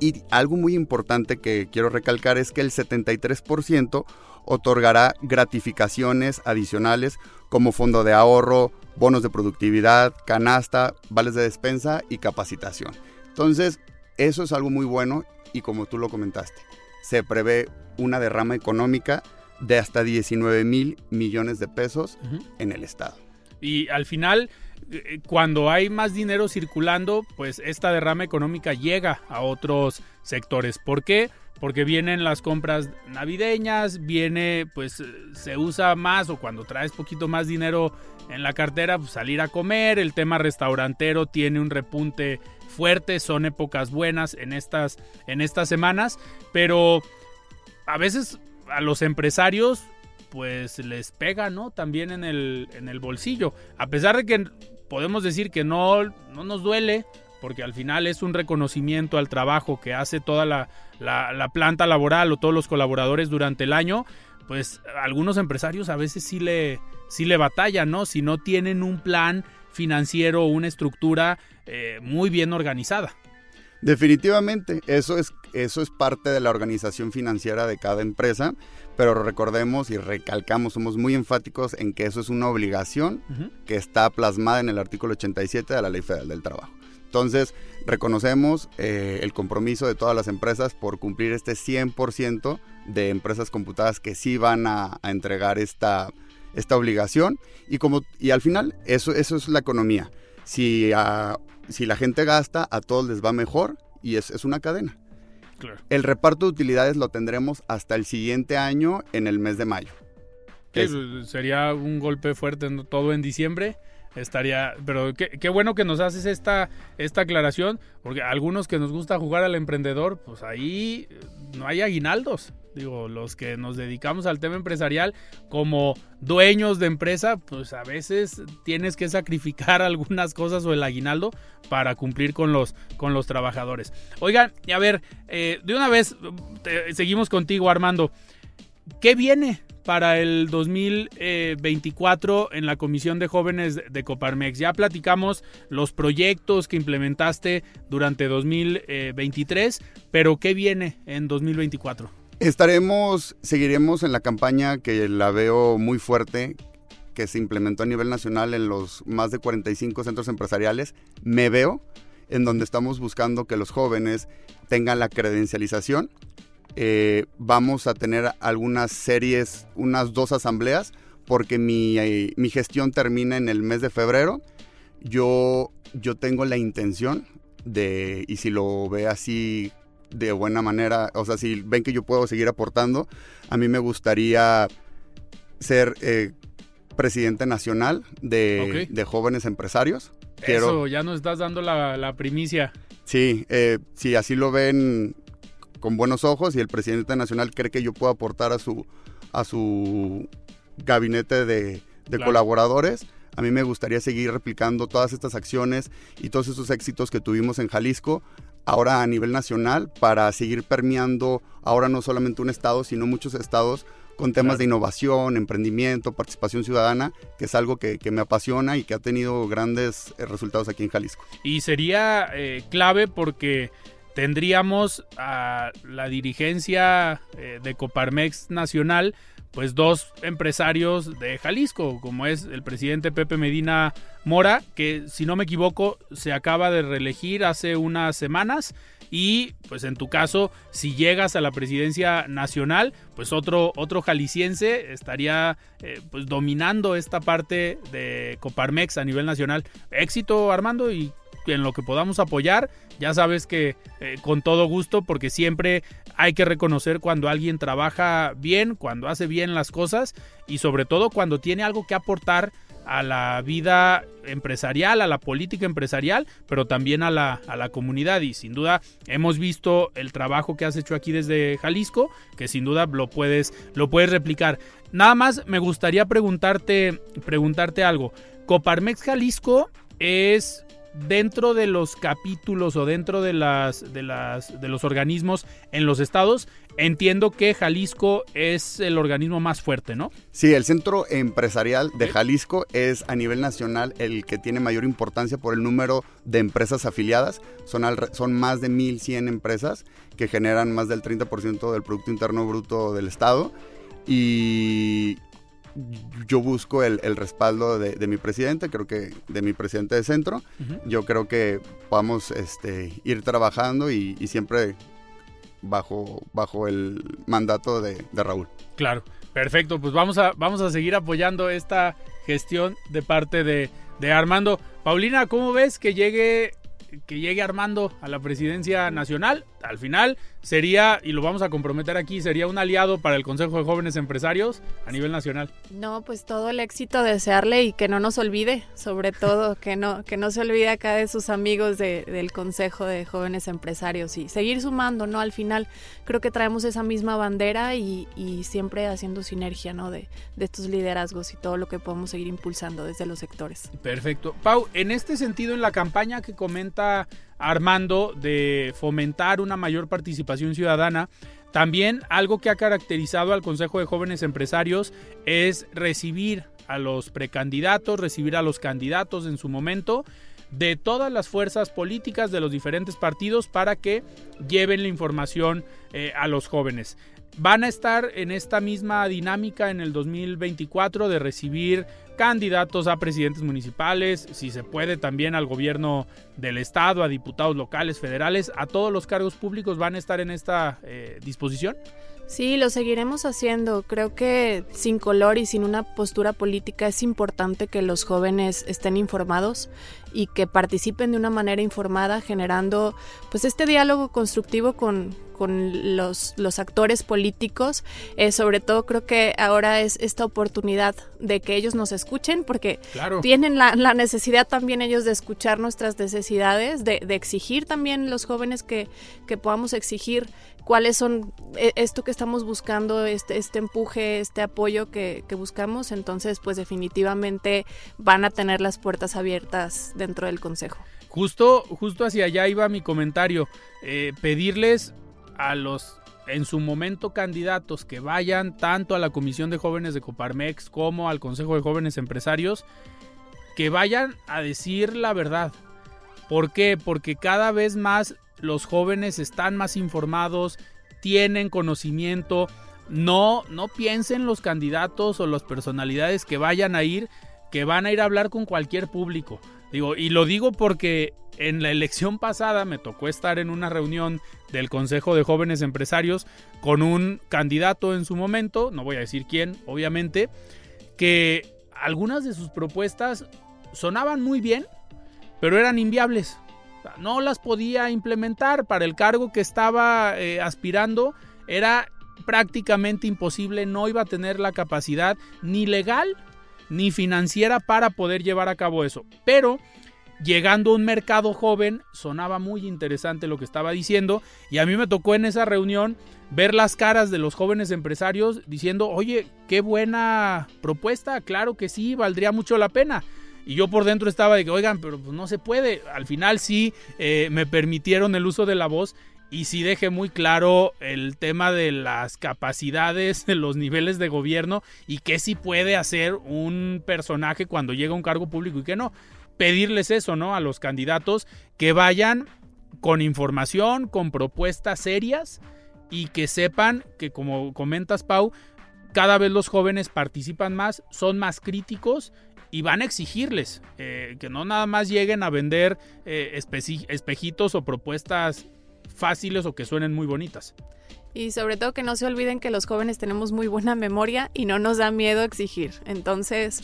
Y algo muy importante que quiero recalcar es que el 73% otorgará gratificaciones adicionales como fondo de ahorro, bonos de productividad, canasta, vales de despensa y capacitación. Entonces, eso es algo muy bueno y como tú lo comentaste, se prevé una derrama económica de hasta 19 mil millones de pesos en el Estado. Y al final, cuando hay más dinero circulando, pues esta derrama económica llega a otros sectores. ¿Por qué? Porque vienen las compras navideñas, viene, pues se usa más o cuando traes poquito más dinero en la cartera, pues salir a comer, el tema restaurantero tiene un repunte fuerte, son épocas buenas en estas, en estas semanas, pero a veces a los empresarios pues les pega, ¿no? También en el, en el bolsillo. A pesar de que podemos decir que no, no nos duele, porque al final es un reconocimiento al trabajo que hace toda la, la, planta laboral o todos los colaboradores durante el año, pues algunos empresarios a veces sí le, sí le batallan, ¿no? Si no tienen un plan financiero o una estructura eh, muy bien organizada. Definitivamente, eso es, eso es parte de la organización financiera de cada empresa, pero recordemos y recalcamos, somos muy enfáticos en que eso es una obligación que está plasmada en el artículo 87 de la Ley Federal del Trabajo. Entonces, reconocemos eh, el compromiso de todas las empresas por cumplir este 100% de empresas computadas que sí van a, entregar esta, esta obligación y, como, y al final eso, eso es la economía. Si, si la gente gasta, a todos les va mejor y es, es una cadena. El reparto de utilidades lo tendremos hasta el siguiente año en el mes de mayo. Pues, sería un golpe fuerte todo en diciembre estaría, pero qué, qué, bueno que nos haces esta, esta aclaración, porque algunos que nos gusta jugar al emprendedor, pues ahí no hay aguinaldos. Digo, los que nos dedicamos al tema empresarial como dueños de empresa, pues a veces tienes que sacrificar algunas cosas o el aguinaldo para cumplir con los, con los trabajadores. Oigan, a ver, eh, de una vez seguimos contigo, Armando. ¿Qué viene para el 2024 en la Comisión de Jóvenes de Coparmex. Ya platicamos los proyectos que implementaste durante 2023, pero ¿qué viene en 2024? Estaremos, seguiremos en la campaña que la veo muy fuerte, que se implementó a nivel nacional en los más de 45 centros empresariales. Me veo en donde estamos buscando que los jóvenes tengan la credencialización eh, vamos a tener algunas series, unas dos asambleas, porque mi, eh, mi, gestión termina en el mes de febrero. Yo, yo tengo la intención de, y si lo ve así de buena manera, o sea, si ven que yo puedo seguir aportando, a mí me gustaría ser eh, presidente nacional de, de, jóvenes empresarios. Eso, ya nos estás dando la, la primicia. Sí, si así lo ven con buenos ojos y el presidente nacional cree que yo puedo aportar a su, a su gabinete de, colaboradores, A mí me gustaría seguir replicando todas estas acciones y todos esos éxitos que tuvimos en Jalisco ahora a nivel nacional para seguir permeando ahora no solamente un estado, sino muchos estados con temas de innovación, emprendimiento, participación ciudadana, que es algo que, me apasiona y que ha tenido grandes eh, resultados aquí en Jalisco. Y sería eh, clave porque tendríamos a la dirigencia eh, de Coparmex Nacional, pues dos empresarios de Jalisco, como es el presidente Pepe Medina Mora, que si no me equivoco se acaba de reelegir hace unas semanas. Y pues en tu caso si llegas a la presidencia nacional pues otro otro jalisciense estaría eh, pues dominando esta parte de Coparmex a nivel nacional. Éxito Armando y en lo que podamos apoyar ya sabes que eh, con todo gusto porque siempre hay que reconocer cuando alguien trabaja bien cuando hace bien las cosas y sobre todo cuando tiene algo que aportar a la vida empresarial, a la política empresarial, pero también a la, a la, comunidad. Y sin duda hemos visto el trabajo que has hecho aquí desde Jalisco, que sin duda lo puedes, lo puedes replicar. Nada más me gustaría preguntarte, preguntarte algo. Coparmex Jalisco es dentro de los capítulos o dentro de las de las de los organismos en los estados entiendo que Jalisco es el organismo más fuerte, ¿no? Sí, el centro empresarial de Jalisco es a nivel nacional el que tiene mayor importancia por el número de empresas afiliadas. Son, son más de 1.100 empresas que generan más del 30% del Producto Interno Bruto del Estado. Y yo busco el, respaldo de, mi presidente, creo que de mi presidente de centro. Yo creo que vamos este, ir trabajando y, siempre bajo, bajo el mandato de, Raúl. Claro, perfecto. Pues vamos a, vamos a seguir apoyando esta gestión de parte de, de Armando. Paulina, ¿cómo ves que llegue que llegue Armando a la presidencia nacional, al final sería, y lo vamos a comprometer aquí, sería un aliado para el Consejo de Jóvenes Empresarios a nivel nacional. No, pues todo el éxito desearle y que no nos olvide, sobre todo, que no, que no se olvide acá de sus amigos del Consejo de Jóvenes Empresarios y seguir sumando, ¿no? Al final creo que traemos esa misma bandera y, siempre haciendo sinergia, ¿no? De, de estos liderazgos y todo lo que podemos seguir impulsando desde los sectores. Perfecto. Pau, en este sentido, en la campaña que comenta Armando de fomentar una mayor participación ciudadana. También algo que ha caracterizado al Consejo de Jóvenes Empresarios es recibir a los precandidatos, recibir a los candidatos en su momento de todas las fuerzas políticas de los diferentes partidos para que lleven la información eh, a los jóvenes. Van a estar en esta misma dinámica en el 2024 de recibir candidatos a presidentes municipales, si se puede también al gobierno del estado, a diputados locales, federales, a todos los cargos públicos van a estar en esta eh, disposición. Sí, lo seguiremos haciendo. Creo que sin color y sin una postura política es importante que los jóvenes estén informados y que participen de una manera informada, generando pues este diálogo constructivo con, con los, los actores políticos. Eh, sobre todo creo que ahora es esta oportunidad de que ellos nos escuchen, porque tienen la, necesidad también ellos de escuchar nuestras necesidades, de, exigir también los jóvenes que, que podamos exigir cuáles son e, esto que estamos buscando, este, este empuje, este apoyo que, que, buscamos, entonces pues definitivamente van a tener las puertas abiertas dentro del Consejo. Justo, justo hacia allá iba mi comentario, eh, pedirles a los en su momento candidatos que vayan tanto a la Comisión de Jóvenes de Coparmex como al Consejo de Jóvenes Empresarios, que vayan a decir la verdad. ¿Por qué? Porque cada vez más los jóvenes están más informados, tienen conocimiento. No, no piensen los candidatos o las personalidades que vayan a ir, que van a ir a hablar con cualquier público. Digo, y lo digo porque en la elección pasada me tocó estar en una reunión del Consejo de Jóvenes Empresarios con un candidato en su momento, no voy a decir quién, obviamente, que algunas de sus propuestas sonaban muy bien, pero eran inviables. No las podía implementar para el cargo que estaba eh, aspirando, era prácticamente imposible, no iba a tener la capacidad ni legal ni financiera para poder llevar a cabo eso. Pero llegando a un mercado joven, sonaba muy interesante lo que estaba diciendo y a mí me tocó en esa reunión ver las caras de los jóvenes empresarios diciendo, oye, qué buena propuesta, claro que sí, valdría mucho la pena. Y yo por dentro estaba de que, oigan, pero pues no se puede. Al final sí eh, me permitieron el uso de la voz y sí dejé muy claro el tema de las capacidades, de los niveles de gobierno y qué sí puede hacer un personaje cuando llega a un cargo público y qué no. Pedirles eso, ¿no? A los candidatos que vayan con información, con propuestas serias y que sepan que, como comentas, Pau, cada vez los jóvenes participan más, son más críticos y van a exigirles eh, que no nada más lleguen a vender eh, espejitos o propuestas fáciles o que suenen muy bonitas. Y sobre todo que no se olviden que los jóvenes tenemos muy buena memoria y no nos da miedo exigir. Entonces,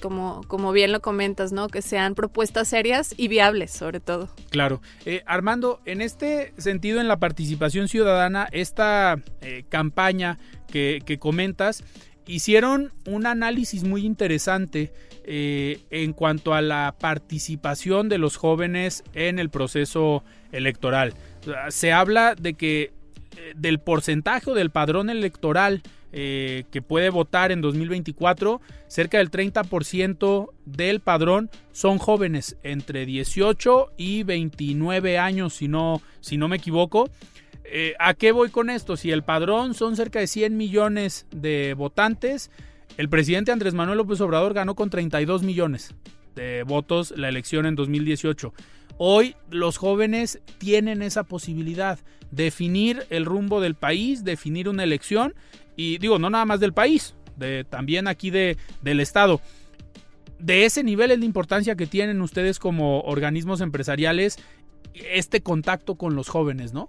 como, como bien lo comentas, ¿no? Que sean propuestas serias y viables, sobre todo. Claro. Eh, Armando, en este sentido, en la participación ciudadana, esta eh, campaña que, que comentas, hicieron un análisis muy interesante eh, en cuanto a la participación de los jóvenes en el proceso electoral. Se habla de que eh, del porcentaje del padrón electoral eh, que puede votar en 2024, cerca del 30% del padrón son jóvenes entre 18 y 29 años, si no, si no me equivoco. Eh, ¿A qué voy con esto? Si el padrón son cerca de 100 millones de votantes, el presidente Andrés Manuel López Obrador ganó con 32 millones de votos la elección en 2018. Hoy los jóvenes tienen esa posibilidad, definir el rumbo del país, definir una elección y digo, no nada más del país, también aquí de, del Estado. De ese nivel es la importancia que tienen ustedes como organismos empresariales este contacto con los jóvenes, ¿no?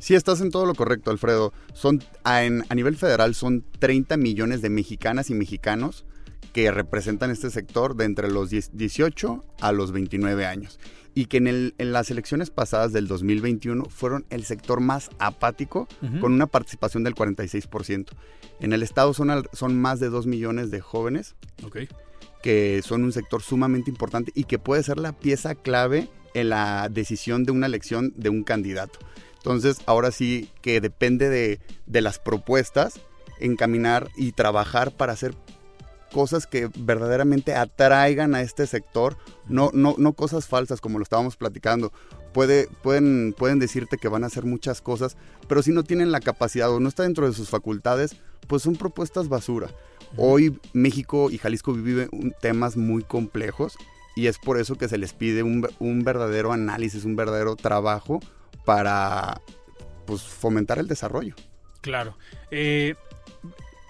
Sí, estás en todo lo correcto, Alfredo. Son, a, a nivel federal son 30 millones de mexicanas y mexicanos que representan este sector de entre los 18 a los 29 años. Y que en, el, en las elecciones pasadas del 2021 fueron el sector más apático, con una participación del 46%. En el estado son, son más de 2 millones de jóvenes, que son un sector sumamente importante y que puede ser la pieza clave en la decisión de una elección de un candidato. Entonces, ahora sí que depende de, de las propuestas, encaminar y trabajar para hacer cosas que verdaderamente atraigan a este sector, no, no, no cosas falsas como lo estábamos platicando. Puede, pueden, pueden decirte que van a hacer muchas cosas, pero si no tienen la capacidad o no está dentro de sus facultades, pues son propuestas basura. Hoy México y Jalisco viven temas muy complejos y es por eso que se les pide un, un verdadero análisis, un verdadero trabajo para pues, fomentar el desarrollo. Claro. Eh,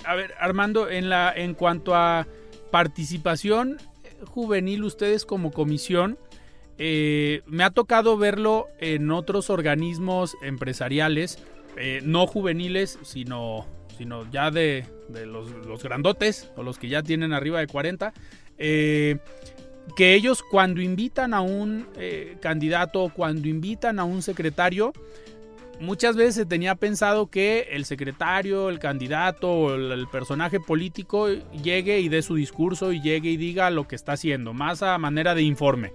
a ver, Armando, en, la, en cuanto a participación juvenil, ustedes como comisión, eh, me ha tocado verlo en otros organismos empresariales, eh, no juveniles, sino, sino ya de, los, los, grandotes o los que ya tienen arriba de 40. que ellos cuando invitan a un candidato, cuando invitan a un secretario, muchas veces se tenía pensado que el secretario, el candidato o el, personaje político llegue y dé su discurso y llegue y diga lo que está haciendo, más a manera de informe.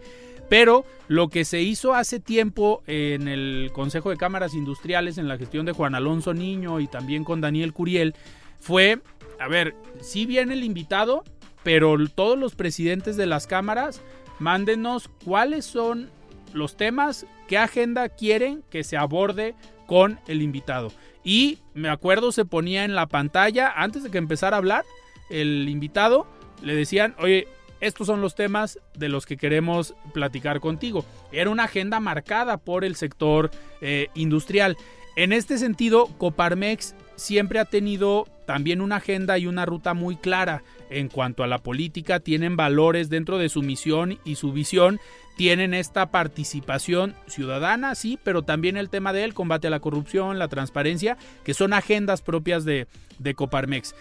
Pero lo que se hizo hace tiempo en el Consejo de Cámaras Industriales, en la gestión de Juan Alonso Niño y también con Daniel Curiel, fue, a ver, si viene el invitado, pero todos los presidentes de las cámaras, mándenos cuáles son los temas, qué agenda quieren que se aborde con el invitado. Y me acuerdo se ponía en la pantalla, antes de que empezara a hablar, el invitado, le decían, oye, estos son los temas de los que queremos platicar contigo. Era una agenda marcada por el sector eh, industrial. En este sentido, Coparmex siempre ha tenido también una agenda y una ruta muy clara en cuanto a la política, tienen valores dentro de su misión y su visión tienen esta participación ciudadana, sí, pero también el tema del combate a la corrupción, la transparencia, que son agendas propias de, de Coparmex.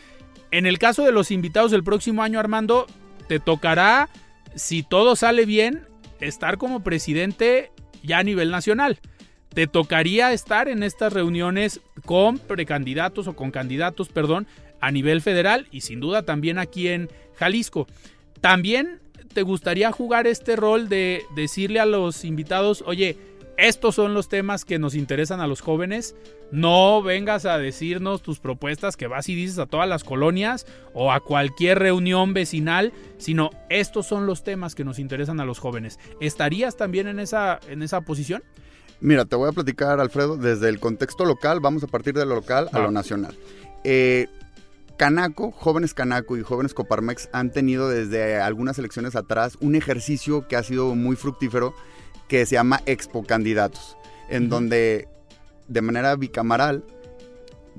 En el caso de los invitados del próximo año, Armando, te tocará, si todo sale bien, estar como presidente ya a nivel nacional. Te tocaría estar en estas reuniones con precandidatos o con candidatos, perdón, a nivel federal y sin duda también aquí en Jalisco. También te gustaría jugar este rol de decirle a los invitados, oye, estos son los temas que nos interesan a los jóvenes. No vengas a decirnos tus propuestas que vas y dices a todas las colonias o a cualquier reunión vecinal, sino estos son los temas que nos interesan a los jóvenes. ¿Estarías también en esa, en esa posición? Mira, te voy a platicar, Alfredo, desde el contexto local, vamos a partir de lo local a lo nacional. Eh, Canaco, jóvenes Canaco y jóvenes Coparmex han tenido desde algunas elecciones atrás un ejercicio que ha sido muy fructífero que se llama Expo Candidatos, en donde de manera bicamaral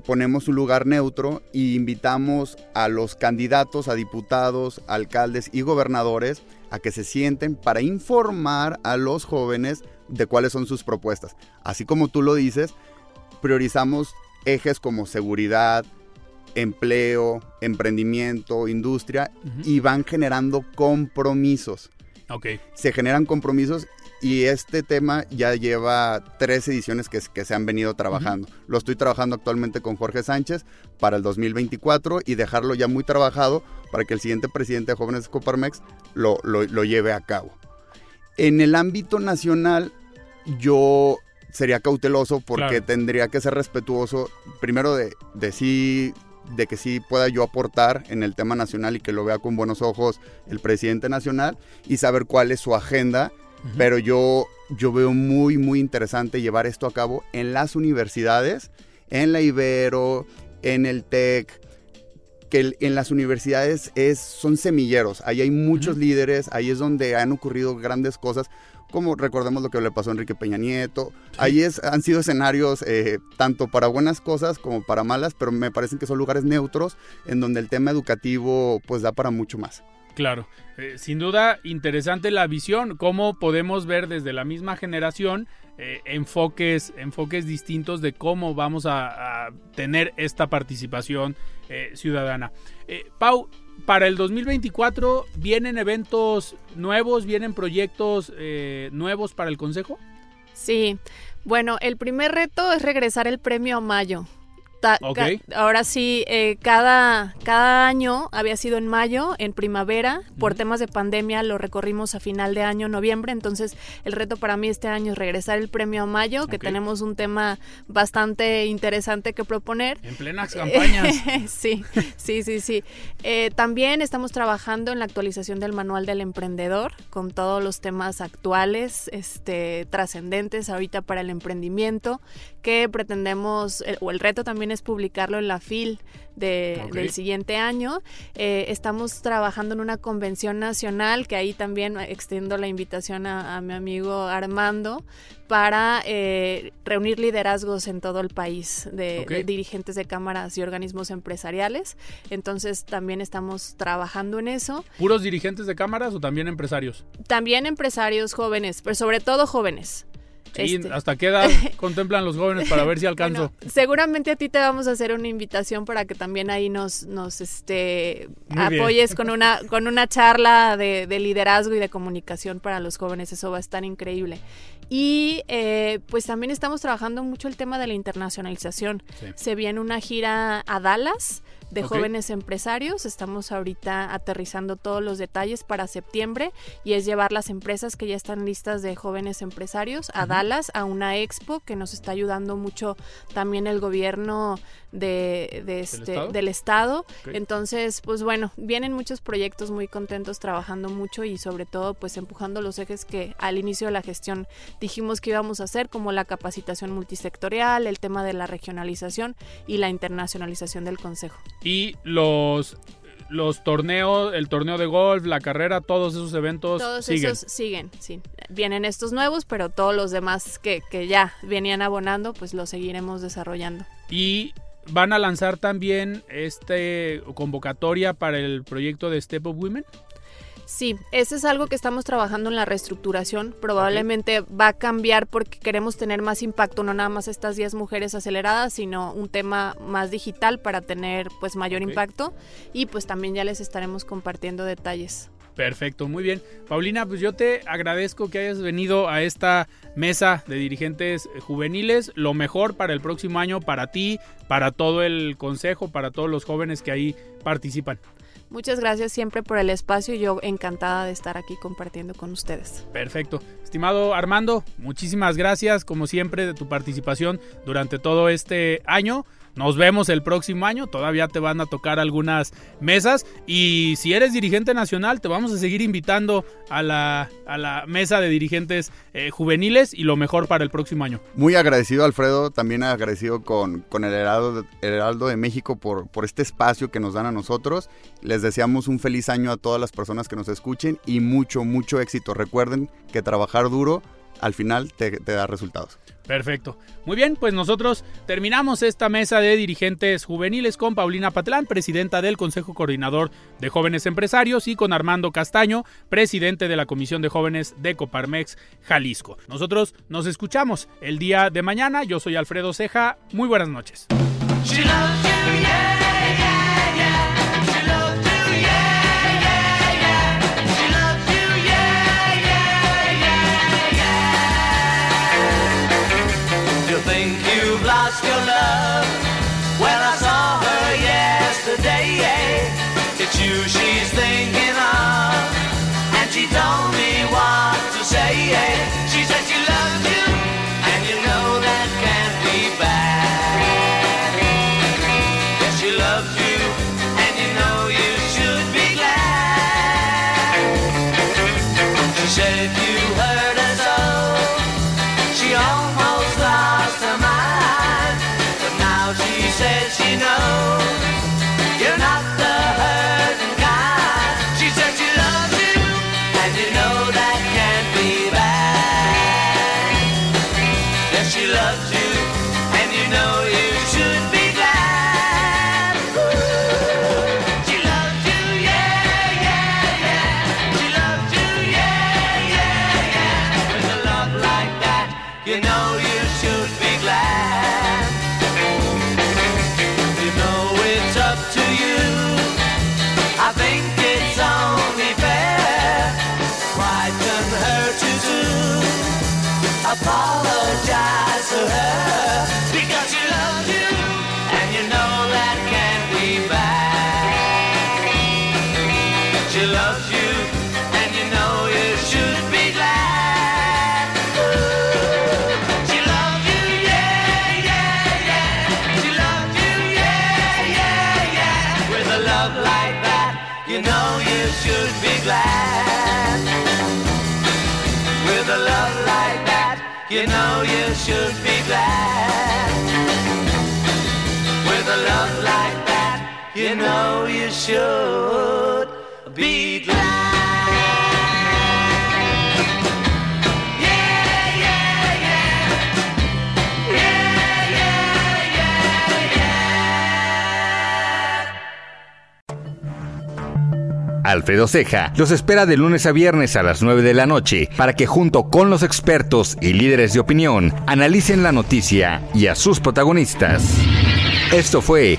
ponemos un lugar neutro e invitamos a los candidatos, a diputados, alcaldes y gobernadores a que se sienten para informar a los jóvenes de cuáles son sus propuestas. Así como tú lo dices, priorizamos ejes como seguridad, empleo, emprendimiento, industria y van generando compromisos. Ok. Se generan compromisos y este tema ya lleva tres ediciones que, que se han venido trabajando. Lo estoy trabajando actualmente con Jorge Sánchez para el 2024 y dejarlo ya muy trabajado para que el siguiente presidente de Jóvenes Coparmex lo, lo, lleve a cabo. En el ámbito nacional, yo sería cauteloso porque tendría que ser respetuoso, primero de, de sí de que sí pueda yo aportar en el tema nacional y que lo vea con buenos ojos el presidente nacional y saber cuál es su agenda. Pero yo, yo veo muy, muy interesante llevar esto a cabo en las universidades, en la Ibero, en el TEC, que en las universidades es, son semilleros, ahí hay muchos líderes, ahí es donde han ocurrido grandes cosas como recordemos lo que le pasó a Enrique Peña Nieto. Ahí es, han sido escenarios eh, tanto para buenas cosas como para malas, pero me parecen que son lugares neutros en donde el tema educativo pues da para mucho más. Claro, eh, sin duda interesante la visión, cómo podemos ver desde la misma generación eh, enfoques, enfoques distintos de cómo vamos a, tener esta participación ciudadana. Pau, para el 2024 vienen eventos nuevos, vienen proyectos eh, nuevos para el Consejo. Sí, bueno, el primer reto es regresar el premio a mayo ahora sí, eh, cada, cada año había sido en mayo, en primavera. Por temas de pandemia lo recorrimos a final de año, noviembre. Entonces, el reto para mí este año es regresar el premio a mayo, que tenemos un tema bastante interesante que proponer. En plenas campañas. sí, sí, sí, sí. Eh, también estamos trabajando en la actualización del manual del emprendedor, con todos los temas actuales, este, trascendentes ahorita para el emprendimiento, que pretendemos, o el reto también es publicarlo en la FIL del siguiente año. Eh, estamos trabajando en una convención nacional, que ahí también extiendo la invitación a, mi amigo Armando, para eh, reunir liderazgos en todo el país de, dirigentes de cámaras y organismos empresariales. Entonces también estamos trabajando en eso. ¿Puros dirigentes de cámaras o también empresarios? También empresarios jóvenes, pero sobre todo jóvenes. Este. ¿Hasta qué edad contemplan los jóvenes para ver si alcanzo? seguramente a ti te vamos a hacer una invitación para que también ahí nos, nos este, apoyes con una, con una charla de, liderazgo y de comunicación para los jóvenes. Eso va a estar increíble. Y eh, pues también estamos trabajando mucho el tema de la internacionalización. Se viene una gira a Dallas de jóvenes empresarios. Estamos ahorita aterrizando todos los detalles para septiembre y es llevar las empresas que ya están listas de jóvenes empresarios a Dallas, a una expo que nos está ayudando mucho también el gobierno de, este, ¿Del Estado. Entonces, pues bueno, vienen muchos proyectos muy contentos trabajando mucho y sobre todo pues empujando los ejes que al inicio de la gestión dijimos que íbamos a hacer, como la capacitación multisectorial, el tema de la regionalización y la internacionalización del Consejo y los los torneos, el torneo de golf, la carrera, todos esos eventos todos siguen. esos siguen, sí. Vienen estos nuevos, pero todos los demás que, que ya venían abonando, pues los seguiremos desarrollando. Y van a lanzar también este convocatoria para el proyecto de Step of Women. Sí, ese es algo que estamos trabajando en la reestructuración. Probablemente va a cambiar porque queremos tener más impacto, no nada más estas 10 mujeres aceleradas, sino un tema más digital para tener pues mayor impacto y pues también ya les estaremos compartiendo detalles. Perfecto, muy bien. Paulina, pues yo te agradezco que hayas venido a esta mesa de dirigentes juveniles. Lo mejor para el próximo año, para ti, para todo el consejo, para todos los jóvenes que ahí participan. Muchas gracias siempre por el espacio y yo encantada de estar aquí compartiendo con ustedes. Perfecto. Estimado Armando, muchísimas gracias como siempre de tu participación durante todo este año. Nos vemos el próximo año, todavía te van a tocar algunas mesas y si eres dirigente nacional te vamos a seguir invitando a la, a la mesa de dirigentes eh, juveniles y lo mejor para el próximo año. Muy agradecido Alfredo, también agradecido con, con el, Heraldo, el Heraldo de México por, por este espacio que nos dan a nosotros. Les deseamos un feliz año a todas las personas que nos escuchen y mucho, mucho éxito. Recuerden que trabajar duro al final te, te da resultados. Perfecto. Muy bien, pues nosotros terminamos esta mesa de dirigentes juveniles con Paulina Patlán, presidenta del Consejo Coordinador de Jóvenes Empresarios, y con Armando Castaño, presidente de la Comisión de Jóvenes de Coparmex Jalisco. Nosotros nos escuchamos el día de mañana. Yo soy Alfredo Ceja. Muy buenas noches. Alfredo Ceja los espera de lunes a viernes a las 9 de la noche para que junto con los expertos y líderes de opinión analicen la noticia y a sus protagonistas. Esto fue